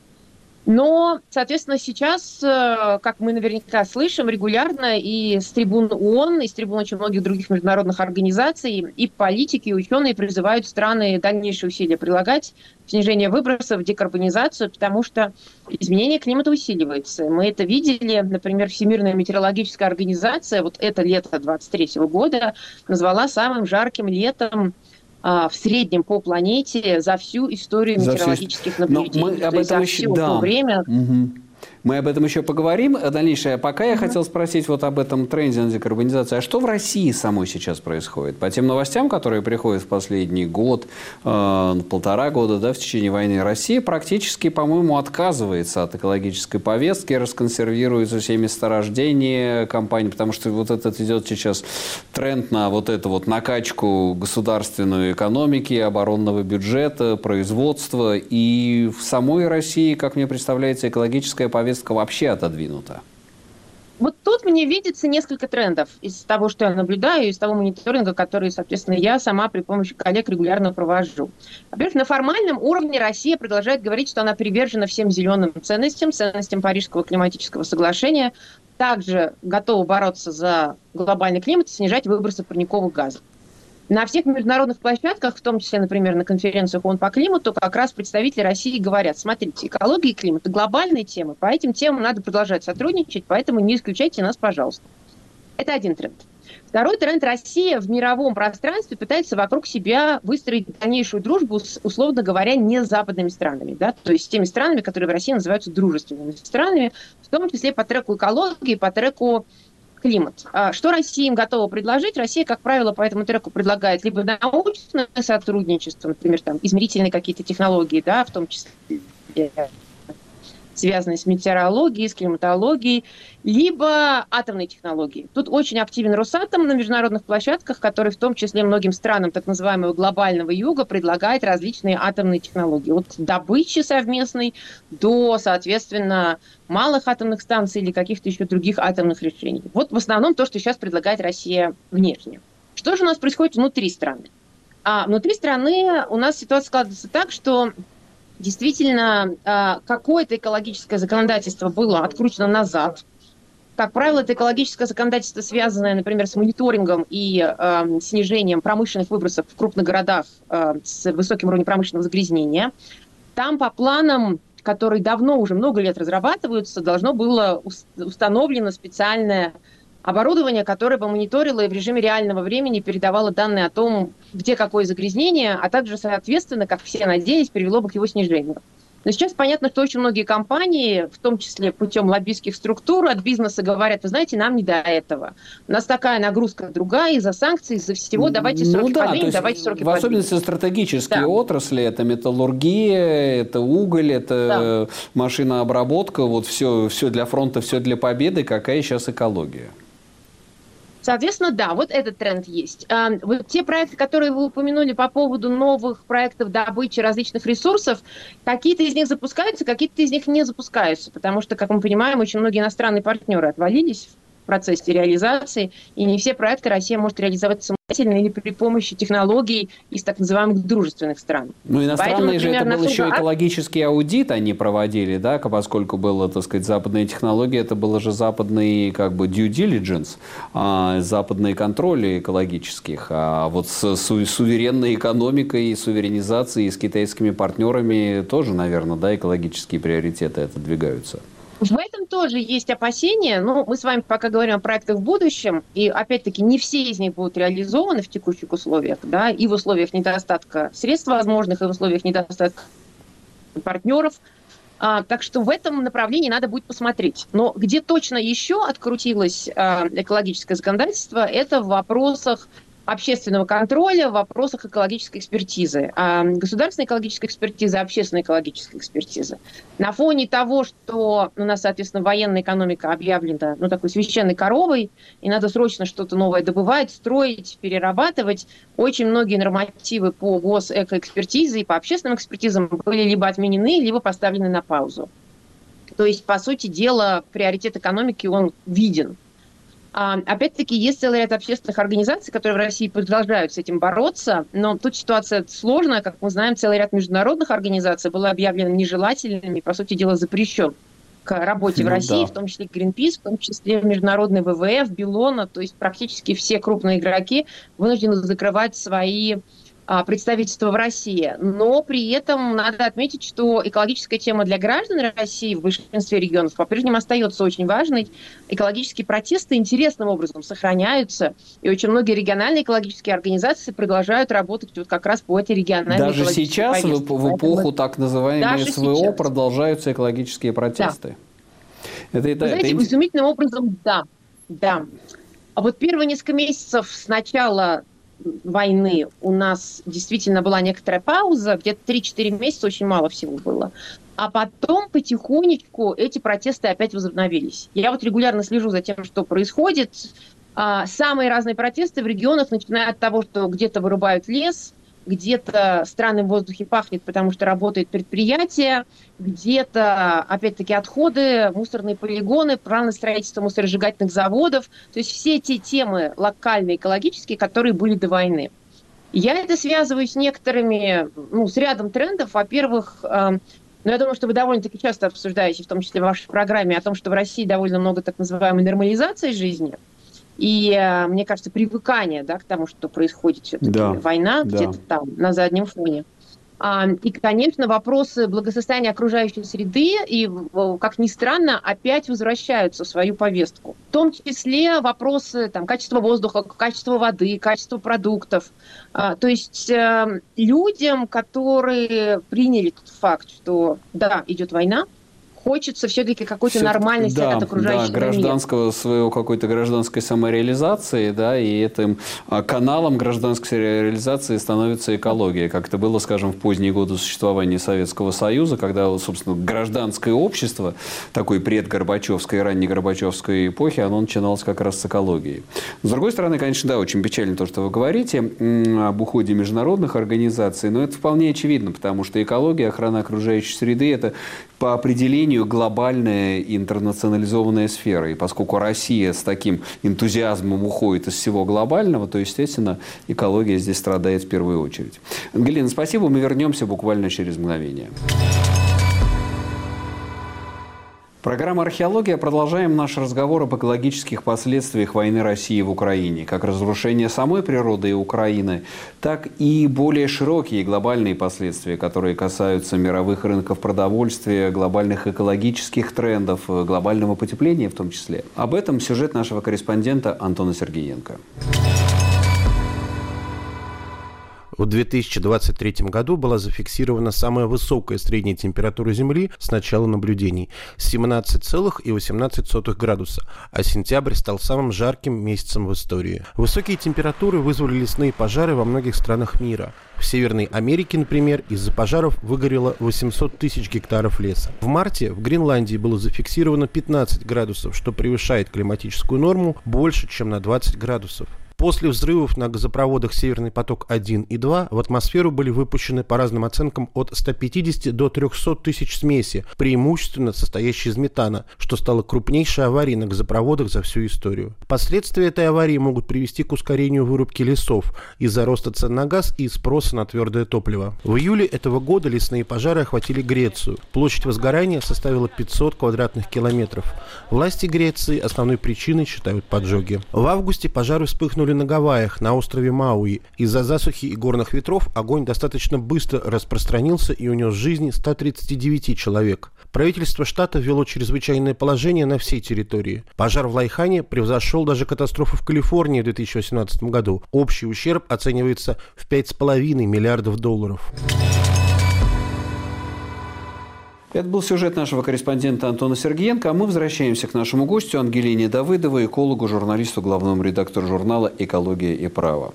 Но, соответственно, сейчас, э, как мы наверняка слышим регулярно и с трибун ООН, и с трибун очень многих других международных организаций, и политики, и ученые призывают страны дальнейшие усилия прилагать снижение выбросов, декарбонизацию, потому что изменение климата усиливается. Мы это видели, например, Всемирная метеорологическая организация вот это лето 23 года назвала самым жарким летом в среднем по планете за всю историю за метеорологических всю... наблюдений. Но мы об этом еще... За все да. то время... Угу. Мы об этом еще поговорим дальнейшее. Пока я хотел спросить вот об этом тренде на декарбонизацию. А что в России самой сейчас происходит? По тем новостям, которые приходят в последний год, э, полтора года, да, в течение войны, Россия практически, по-моему, отказывается от экологической повестки, расконсервирует все месторождения компании, потому что вот этот идет сейчас тренд на вот эту вот накачку государственной экономики, оборонного бюджета, производства. И в самой России, как мне представляется, экологическая повестка повестка вообще отодвинута? Вот тут мне видится несколько трендов из того, что я наблюдаю, из того мониторинга, который, соответственно, я сама при помощи коллег регулярно провожу. Во-первых, на формальном уровне Россия продолжает говорить, что она привержена всем зеленым ценностям, ценностям Парижского климатического соглашения, также готова бороться за глобальный климат и снижать выбросы парниковых газов. На всех международных площадках, в том числе, например, на конференциях ООН по климату, как раз представители России говорят, смотрите, экология и климат – это глобальные темы, по этим темам надо продолжать сотрудничать, поэтому не исключайте нас, пожалуйста. Это один тренд. Второй тренд Россия в мировом пространстве пытается вокруг себя выстроить дальнейшую дружбу с, условно говоря, не западными странами, да, то есть с теми странами, которые в России называются дружественными странами, в том числе по треку экологии, по треку климат. А что Россия им готова предложить? Россия, как правило, по этому треку предлагает либо научное сотрудничество, например, там, измерительные какие-то технологии, да, в том числе связанные с метеорологией, с климатологией, либо атомной технологией. Тут очень активен Росатом на международных площадках, который в том числе многим странам так называемого глобального юга предлагает различные атомные технологии. От добычи совместной до, соответственно, малых атомных станций или каких-то еще других атомных решений. Вот в основном то, что сейчас предлагает Россия внешне. Что же у нас происходит внутри страны? А внутри страны у нас ситуация складывается так, что действительно а, какое-то экологическое законодательство было откручено назад, Как правило, это экологическое законодательство, связанное, например, с мониторингом и э, снижением промышленных выбросов в крупных городах э, с высоким уровнем промышленного загрязнения. Там по планам, которые давно, уже много лет разрабатываются, должно было установлено специальное оборудование, которое бы мониторило и в режиме реального времени передавало данные о том, где какое загрязнение, а также, соответственно, как все надеялись, привело бы к его снижению. Но сейчас понятно, что очень многие компании, в том числе путем лоббистских структур, от бизнеса говорят, вы знаете, нам не до этого. У нас такая нагрузка другая из-за санкций, из-за всего, давайте сроки ну, да, подвинем, давайте сроки В особенности стратегические да. отрасли, это металлургия, это уголь, это да. машинообработка, вот все, все для фронта, все для победы, какая сейчас экология? Соответственно, да, вот этот тренд есть. А, вот те проекты, которые вы упомянули по поводу новых проектов добычи различных ресурсов, какие-то из них запускаются, какие-то из них не запускаются, потому что, как мы понимаем, очень многие иностранные партнеры отвалились процессе реализации, и не все проекты Россия может реализовать самостоятельно или при помощи технологий из так называемых дружественных стран. Ну, иностранные Поэтому, например, же это был еще экологический аудит они проводили, да, поскольку было, так сказать, западные технологии, это было же западный, как бы, due diligence, а, западные контроли экологических, а вот с су суверенной экономикой и суверенизацией с китайскими партнерами тоже, наверное, да, экологические приоритеты отодвигаются. В этом тоже есть опасения. Ну, мы с вами пока говорим о проектах в будущем, и опять-таки не все из них будут реализованы в текущих условиях, да, и в условиях недостатка средств возможных, и в условиях недостатка партнеров. А, так что в этом направлении надо будет посмотреть. Но где точно еще открутилось а, экологическое законодательство, это в вопросах общественного контроля в вопросах экологической экспертизы. А государственная экологическая экспертиза, общественная экологическая экспертиза. На фоне того, что у нас, соответственно, военная экономика объявлена ну, такой священной коровой, и надо срочно что-то новое добывать, строить, перерабатывать, очень многие нормативы по госэкоэкспертизе и по общественным экспертизам были либо отменены, либо поставлены на паузу. То есть, по сути дела, приоритет экономики, он виден. А, опять-таки, есть целый ряд общественных организаций, которые в России продолжают с этим бороться, но тут ситуация сложная. Как мы знаем, целый ряд международных организаций было объявлено нежелательными, по сути дела, запрещен к работе ну, в России, да. в том числе Greenpeace, в том числе Международный ВВФ, Белона, то есть практически все крупные игроки вынуждены закрывать свои а, представительства в России. Но при этом надо отметить, что экологическая тема для граждан России в большинстве регионов по-прежнему остается очень важной. Экологические протесты интересным образом сохраняются, и очень многие региональные экологические организации продолжают работать вот как раз по этой региональной Даже сейчас, повестке. в, эпоху так называемой СВО, сейчас. продолжаются экологические протесты. Да. Это, это, Вы знаете, это... изумительным образом, да, да. А вот первые несколько месяцев с начала войны у нас действительно была некоторая пауза, где-то 3-4 месяца очень мало всего было. А потом потихонечку эти протесты опять возобновились. Я вот регулярно слежу за тем, что происходит. А, самые разные протесты в регионах, начиная от того, что где-то вырубают лес, где-то странным в воздухе пахнет, потому что работает предприятие, где-то, опять-таки, отходы, мусорные полигоны, планы строительства мусоросжигательных заводов. То есть все те темы локальные, экологические, которые были до войны. Я это связываю с некоторыми, ну, с рядом трендов. Во-первых, э, ну, я думаю, что вы довольно-таки часто обсуждаете, в том числе в вашей программе, о том, что в России довольно много так называемой нормализации жизни – и, э, мне кажется, привыкание да, к тому, что происходит все-таки да, война да. где-то там, на заднем фоне. А, и, конечно, вопросы благосостояния окружающей среды и, как ни странно, опять возвращаются в свою повестку. В том числе вопросы там, качества воздуха, качества воды, качества продуктов. А, то есть э, людям, которые приняли тот факт, что да, идет война, хочется все-таки какой-то все нормальности да, от окружающего да, гражданского мира. своего какой-то гражданской самореализации, да, и этим а, каналом гражданской реализации становится экология, как это было, скажем, в поздние годы существования Советского Союза, когда, собственно, гражданское общество такой предгорбачевской и раннегорбачевской эпохи, оно начиналось как раз с экологии. С другой стороны, конечно, да, очень печально то, что вы говорите об уходе международных организаций, но это вполне очевидно, потому что экология, охрана окружающей среды – это по определению глобальная интернационализованная сфера. И поскольку Россия с таким энтузиазмом уходит из всего глобального, то, естественно, экология здесь страдает в первую очередь. Ангелина, спасибо. Мы вернемся буквально через мгновение. Программа «Археология». Продолжаем наш разговор об экологических последствиях войны России в Украине. Как разрушение самой природы и Украины, так и более широкие глобальные последствия, которые касаются мировых рынков продовольствия, глобальных экологических трендов, глобального потепления в том числе. Об этом сюжет нашего корреспондента Антона Сергеенко. В 2023 году была зафиксирована самая высокая средняя температура Земли с начала наблюдений – 17,18 градуса, а сентябрь стал самым жарким месяцем в истории. Высокие температуры вызвали лесные пожары во многих странах мира. В Северной Америке, например, из-за пожаров выгорело 800 тысяч гектаров леса. В марте в Гренландии было зафиксировано 15 градусов, что превышает климатическую норму больше, чем на 20 градусов. После взрывов на газопроводах «Северный поток-1» и «2» в атмосферу были выпущены, по разным оценкам, от 150 до 300 тысяч смеси, преимущественно состоящей из метана, что стало крупнейшей аварией на газопроводах за всю историю. Последствия этой аварии могут привести к ускорению вырубки лесов из-за роста цен на газ и спроса на твердое топливо. В июле этого года лесные пожары охватили Грецию. Площадь возгорания составила 500 квадратных километров. Власти Греции основной причиной считают поджоги. В августе пожары вспыхнули вспыхнули на Гавайях, на острове Мауи. Из-за засухи и горных ветров огонь достаточно быстро распространился и унес жизни 139 человек. Правительство штата ввело чрезвычайное положение на всей территории. Пожар в Лайхане превзошел даже катастрофу в Калифорнии в 2018 году. Общий ущерб оценивается в 5,5 миллиардов долларов. Это был сюжет нашего корреспондента Антона Сергеенко, а мы возвращаемся к нашему гостю Ангелине Давыдовой, экологу, журналисту, главному редактору журнала «Экология и право».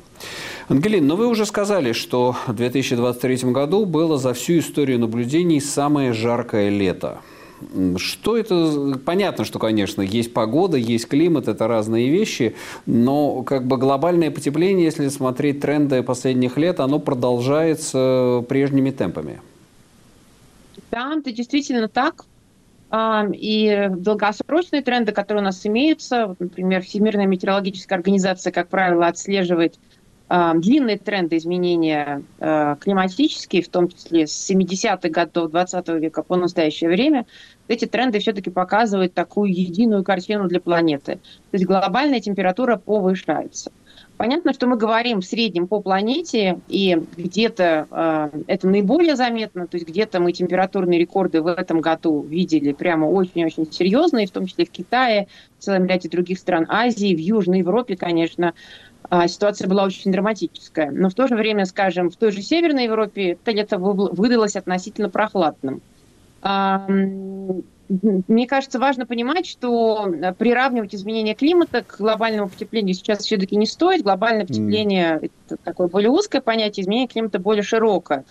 Ангелин, ну вы уже сказали, что в 2023 году было за всю историю наблюдений самое жаркое лето. Что это? Понятно, что, конечно, есть погода, есть климат, это разные вещи, но как бы глобальное потепление, если смотреть тренды последних лет, оно продолжается прежними темпами. Да, это действительно так. И долгосрочные тренды, которые у нас имеются, например, Всемирная метеорологическая организация, как правило, отслеживает длинные тренды изменения а, климатические, в том числе с 70-х годов 20 века по настоящее время, эти тренды все-таки показывают такую единую картину для планеты. То есть глобальная температура повышается. Понятно, что мы говорим в среднем по планете, и где-то э, это наиболее заметно, то есть где-то мы температурные рекорды в этом году видели прямо очень-очень серьезные, в том числе в Китае, в целом ряде других стран Азии, в Южной Европе, конечно, э, ситуация была очень драматическая. Но в то же время, скажем, в той же Северной Европе это лето выдалось относительно прохладным. Мне кажется, важно понимать, что э, приравнивать изменение климата к глобальному потеплению сейчас все-таки не стоит. Глобальное потепление mm. – это такое более узкое понятие, изменение климата более широкое.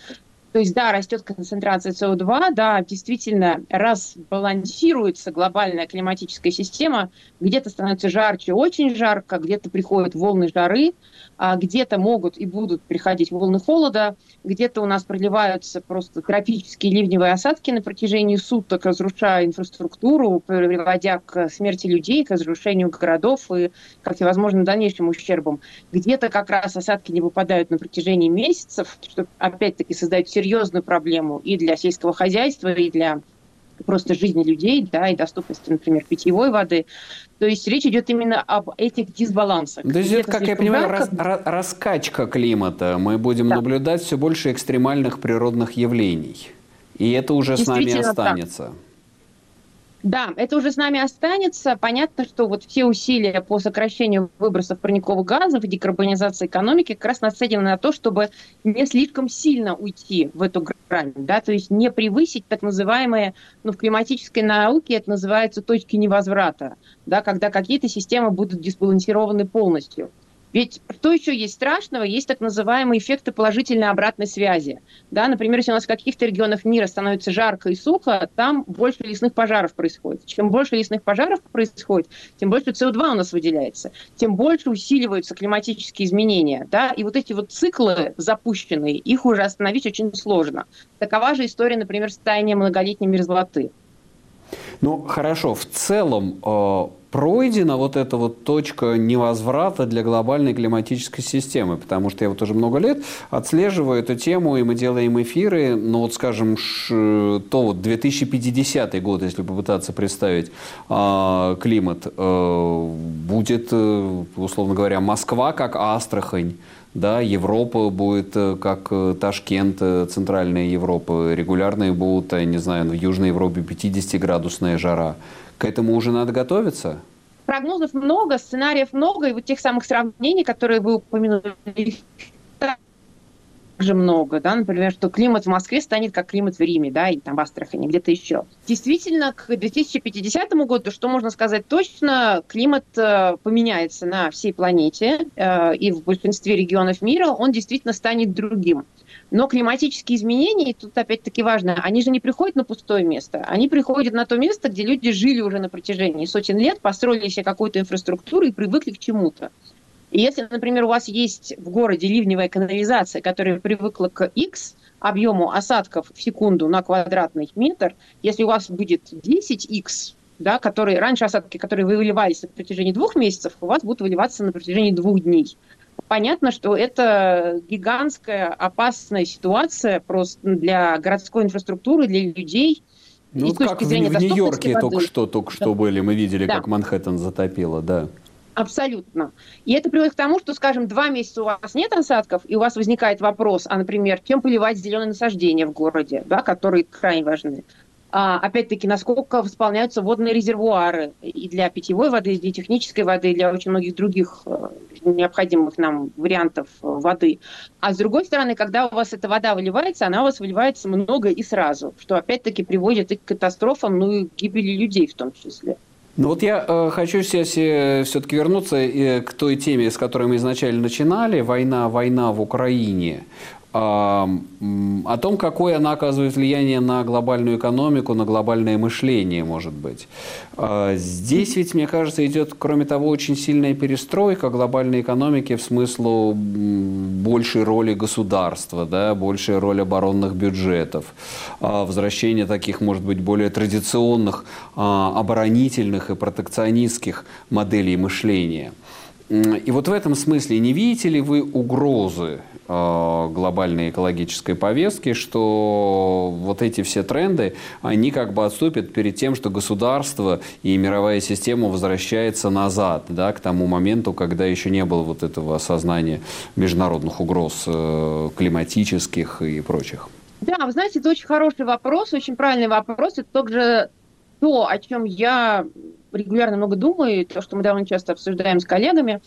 То есть, да, растет концентрация СО2, да, действительно разбалансируется глобальная климатическая система, где-то становится жарче, очень жарко, где-то приходят волны жары, где-то могут и будут приходить волны холода, где-то у нас проливаются просто тропические ливневые осадки на протяжении суток, разрушая инфраструктуру, приводя к смерти людей, к разрушению городов и ко всевозможным дальнейшим ущербам. Где-то как раз осадки не выпадают на протяжении месяцев, что опять-таки создает серьезную проблему и для сельского хозяйства, и для просто жизни людей, да, и доступности, например, питьевой воды. То есть речь идет именно об этих дисбалансах. То есть это, как я понимаю, рас, раскачка климата. Мы будем да. наблюдать все больше экстремальных природных явлений. И это уже с нами останется. Так. Да, это уже с нами останется. Понятно, что вот все усилия по сокращению выбросов парниковых газов и декарбонизации экономики как раз нацелены на то, чтобы не слишком сильно уйти в эту грань, да, то есть не превысить так называемые, ну, в климатической науке это называется точки невозврата, да, когда какие-то системы будут дисбалансированы полностью. Ведь что еще есть страшного? Есть так называемые эффекты положительной обратной связи. Да, например, если у нас в каких-то регионах мира становится жарко и сухо, там больше лесных пожаров происходит. Чем больше лесных пожаров происходит, тем больше СО2 у нас выделяется, тем больше усиливаются климатические изменения. Да? И вот эти вот циклы запущенные, их уже остановить очень сложно. Такова же история, например, состояния многолетней мерзлоты. Ну, хорошо. В целом, э, пройдена вот эта вот точка невозврата для глобальной климатической системы? Потому что я вот уже много лет отслеживаю эту тему, и мы делаем эфиры, ну вот, скажем, то вот 2050 год, если попытаться представить э, климат, э, будет, э, условно говоря, Москва как Астрахань, да, Европа будет э, как э, Ташкент, э, центральная Европа, регулярные будут, я не знаю, в Южной Европе 50-градусная жара. К этому уже надо готовиться? Прогнозов много, сценариев много, и вот тех самых сравнений, которые вы упомянули, также много, да, например, что климат в Москве станет как климат в Риме, да, и там в Астрахани, где-то еще. Действительно, к 2050 году, что можно сказать точно, климат э, поменяется на всей планете, э, и в большинстве регионов мира он действительно станет другим. Но климатические изменения, и тут опять-таки важно, они же не приходят на пустое место, они приходят на то место, где люди жили уже на протяжении сотен лет, построили себе какую-то инфраструктуру и привыкли к чему-то. И если, например, у вас есть в городе ливневая канализация, которая привыкла к X объему осадков в секунду на квадратный метр, если у вас будет 10X, да, которые раньше осадки, которые выливались на протяжении двух месяцев, у вас будут выливаться на протяжении двух дней. Понятно, что это гигантская опасная ситуация просто для городской инфраструктуры, для людей. Ну, вот как в, в Нью-Йорке только что, только да. что были, мы видели, да. как Манхэттен затопило, да. Абсолютно. И это приводит к тому, что, скажем, два месяца у вас нет осадков, и у вас возникает вопрос, а, например, чем поливать зеленые насаждения в городе, да, которые крайне важны. А, опять-таки, насколько восполняются водные резервуары и для питьевой воды, и для технической воды, и для очень многих других э, необходимых нам вариантов э, воды. А с другой стороны, когда у вас эта вода выливается, она у вас выливается много и сразу, что опять-таки приводит и к катастрофам, ну и к гибели людей в том числе. Ну вот я э, хочу все-таки вернуться э, к той теме, с которой мы изначально начинали, война, война в Украине о том, какое она оказывает влияние на глобальную экономику, на глобальное мышление, может быть. А, здесь ведь, мне кажется, идет, кроме того, очень сильная перестройка глобальной экономики в смыслу большей роли государства, да, большей роли оборонных бюджетов, а, возвращение таких, может быть, более традиционных а, оборонительных и протекционистских моделей мышления. И вот в этом смысле не видите ли вы угрозы Э, глобальной экологической повестки, что вот эти все тренды, они как бы отступят перед тем, что государство и мировая система возвращается назад, да, к тому моменту, когда еще не было вот этого осознания международных угроз э, климатических и прочих. Да, вы знаете, это очень хороший вопрос, очень правильный вопрос. Это также то, о чем я регулярно много думаю, то, что мы довольно часто обсуждаем с коллегами.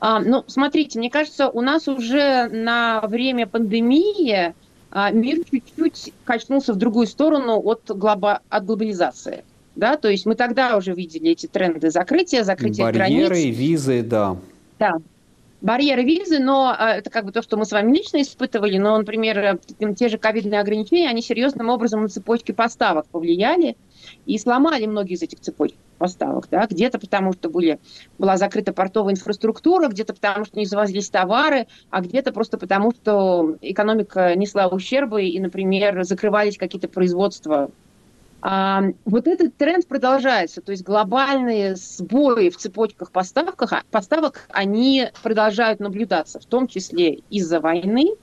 А, ну, смотрите, мне кажется, у нас уже на время пандемии а, мир чуть-чуть качнулся в другую сторону от, глоба, от глобализации. Да, то есть мы тогда уже видели эти тренды закрытия, закрытия Барьеры, границ. визы, да. Да, барьеры визы, но а, это как бы то, что мы с вами лично испытывали, но, например, те же ковидные ограничения, они серьезным образом на цепочки поставок повлияли и сломали многие из этих цепочек поставок. Да? Где-то потому, что были, была закрыта портовая инфраструктура, где-то потому, что не завозились товары, а где-то просто потому, что экономика несла ущербы и, например, закрывались какие-то производства а, вот этот тренд продолжается, то есть глобальные сбои в цепочках поставках, поставок, они продолжают наблюдаться, в том числе из-за войны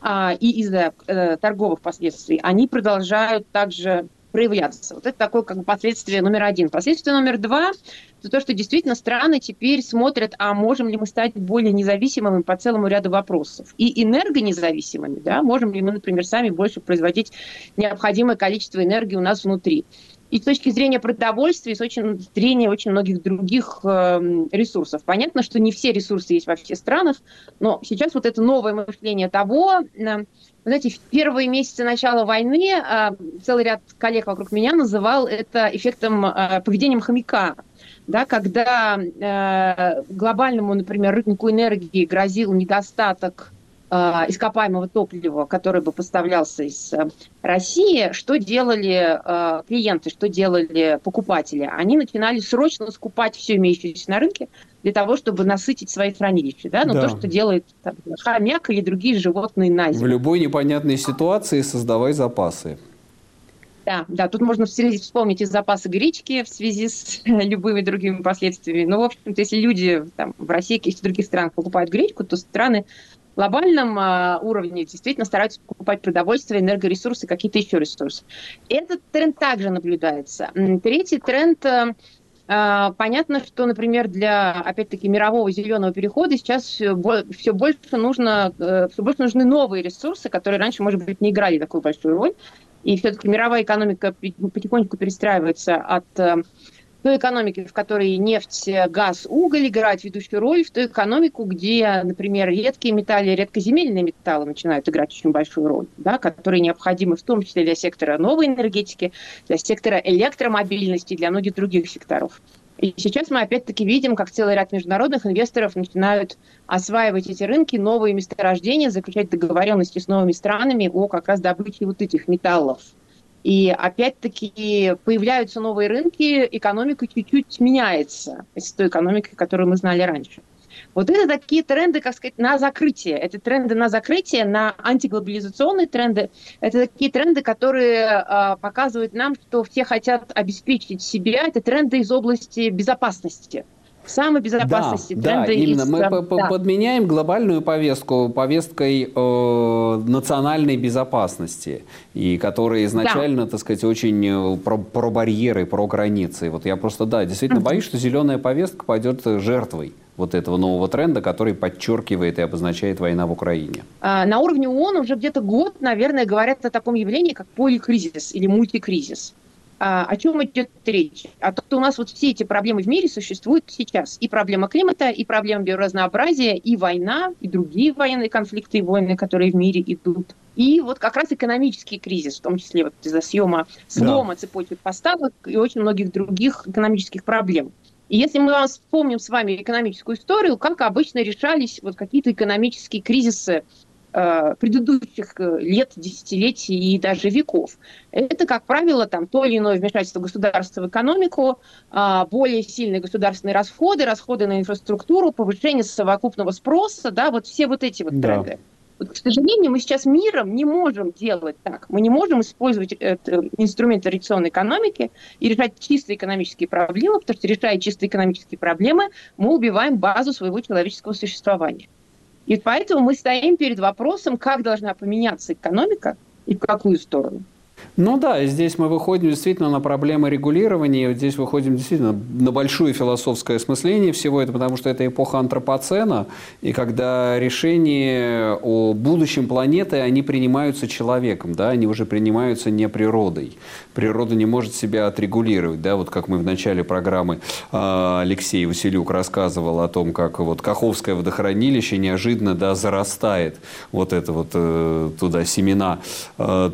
а, и из-за э, торговых последствий. Они продолжают также проявляться. Вот это такое как бы последствие номер один. Последствие номер два – это то, что действительно страны теперь смотрят, а можем ли мы стать более независимыми по целому ряду вопросов. И энергонезависимыми, да, можем ли мы, например, сами больше производить необходимое количество энергии у нас внутри. И с точки зрения продовольствия, и с точки зрения очень многих других э, ресурсов. Понятно, что не все ресурсы есть во всех странах, но сейчас вот это новое мышление того, э, знаете, в первые месяцы начала войны э, целый ряд коллег вокруг меня называл это эффектом э, поведением хомяка. Да, когда э, глобальному, например, рынку энергии грозил недостаток ископаемого топлива, который бы поставлялся из э, России, что делали э, клиенты, что делали покупатели? Они начинали срочно скупать все имеющееся на рынке для того, чтобы насытить свои хранилища. Да? Ну, да. то, что делает там, хомяк или другие животные на зиму. В любой непонятной ситуации создавай запасы. Да, да, тут можно вспомнить и запасы гречки в связи с любыми другими последствиями. Но, ну, в общем-то, если люди там, в России и в других странах покупают гречку, то страны глобальном э, уровне действительно стараются покупать продовольствие, энергоресурсы, какие-то еще ресурсы. Этот тренд также наблюдается. Третий тренд э, Понятно, что, например, для, опять-таки, мирового зеленого перехода сейчас все больше нужно, э, все больше нужны новые ресурсы, которые раньше, может быть, не играли такую большую роль. И все-таки мировая экономика потихоньку перестраивается от э, той экономики, в которой нефть, газ, уголь играют ведущую роль, в ту экономику, где, например, редкие металлы, редкоземельные металлы начинают играть очень большую роль, да, которые необходимы в том числе для сектора новой энергетики, для сектора электромобильности, для многих других секторов. И сейчас мы опять-таки видим, как целый ряд международных инвесторов начинают осваивать эти рынки, новые месторождения, заключать договоренности с новыми странами о как раз добыче вот этих металлов. И опять-таки появляются новые рынки, экономика чуть-чуть меняется с той экономикой, которую мы знали раньше. Вот это такие тренды, как сказать, на закрытие. Это тренды на закрытие, на антиглобализационные тренды. Это такие тренды, которые э, показывают нам, что все хотят обеспечить себя. Это тренды из области безопасности самой безопасности. Да, да именно. Из... Мы да. подменяем глобальную повестку повесткой э, национальной безопасности, и которая изначально, да. так сказать, очень э, про, про барьеры, про границы. Вот я просто, да, действительно боюсь, что зеленая повестка пойдет жертвой вот этого нового тренда, который подчеркивает и обозначает война в Украине? А, на уровне ООН уже где-то год, наверное, говорят о таком явлении, как поликризис или мультикризис. А, о чем идет речь? О том, что у нас вот все эти проблемы в мире существуют сейчас. И проблема климата, и проблема биоразнообразия, и война, и другие военные конфликты и войны, которые в мире идут. И вот как раз экономический кризис, в том числе вот из-за съема, слома да. цепочек поставок и очень многих других экономических проблем. И если мы вспомним с вами экономическую историю, как обычно решались вот какие-то экономические кризисы предыдущих э, лет, десятилетий и даже веков. Это, как правило, там, то или иное вмешательство государства в экономику, э, более сильные государственные расходы, расходы на инфраструктуру, повышение совокупного спроса, да, вот все вот эти вот тренды. Да. Вот, к сожалению, мы сейчас миром не можем делать так. Мы не можем использовать это, инструмент традиционной экономики и решать чисто экономические проблемы, потому что решая чисто экономические проблемы, мы убиваем базу своего человеческого существования. И поэтому мы стоим перед вопросом, как должна поменяться экономика и в какую сторону. Ну да, здесь мы выходим действительно на проблемы регулирования, здесь выходим действительно на большое философское осмысление всего этого, потому что это эпоха антропоцена, и когда решения о будущем планеты, они принимаются человеком, да, они уже принимаются не природой. Природа не может себя отрегулировать, да, вот как мы в начале программы а, Алексей Василюк рассказывал о том, как вот Каховское водохранилище неожиданно, да, зарастает вот это вот э, туда семена э,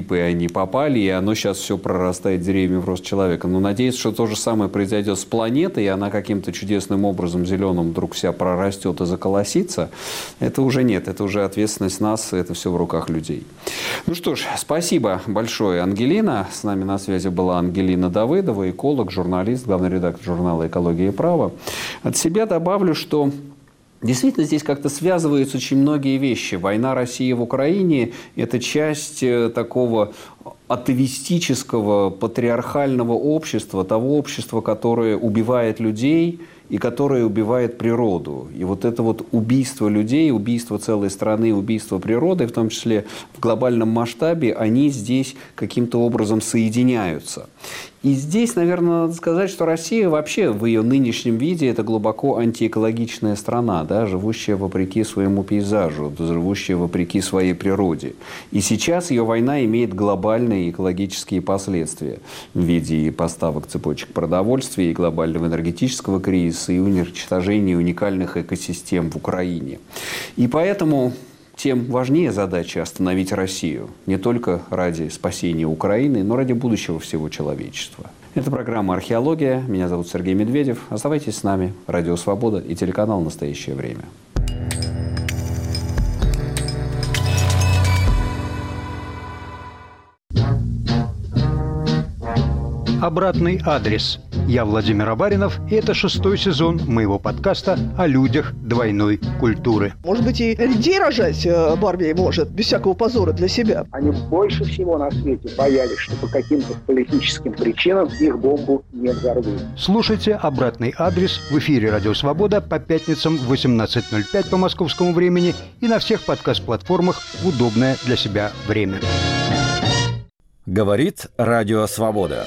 тополя, липы, они попали, и оно сейчас все прорастает деревьями в рост человека. Но надеюсь, что то же самое произойдет с планетой, и она каким-то чудесным образом зеленым вдруг вся прорастет и заколосится. Это уже нет, это уже ответственность нас, это все в руках людей. Ну что ж, спасибо большое, Ангелина. С нами на связи была Ангелина Давыдова, эколог, журналист, главный редактор журнала «Экология и право». От себя добавлю, что Действительно, здесь как-то связываются очень многие вещи. Война России в Украине – это часть э, такого атовистического, патриархального общества, того общества, которое убивает людей и которое убивает природу. И вот это вот убийство людей, убийство целой страны, убийство природы, в том числе в глобальном масштабе, они здесь каким-то образом соединяются. И здесь, наверное, надо сказать, что Россия вообще в ее нынешнем виде это глубоко антиэкологичная страна, да, живущая вопреки своему пейзажу, живущая вопреки своей природе. И сейчас ее война имеет глобальные экологические последствия в виде поставок цепочек продовольствия, и глобального энергетического кризиса, и уничтожения уникальных экосистем в Украине. И поэтому тем важнее задача остановить Россию. Не только ради спасения Украины, но ради будущего всего человечества. Это программа «Археология». Меня зовут Сергей Медведев. Оставайтесь с нами. Радио «Свобода» и телеканал «Настоящее время». Обратный адрес. Я Владимир Абаринов, и это шестой сезон моего подкаста о людях двойной культуры. Может быть, и людей рожать э, Барби может, без всякого позора для себя. Они больше всего на свете боялись, что по каким-то политическим причинам их бомбу не взорвут. Слушайте «Обратный адрес» в эфире «Радио Свобода» по пятницам в 18.05 по московскому времени и на всех подкаст-платформах в удобное для себя время. Говорит Радио Свобода.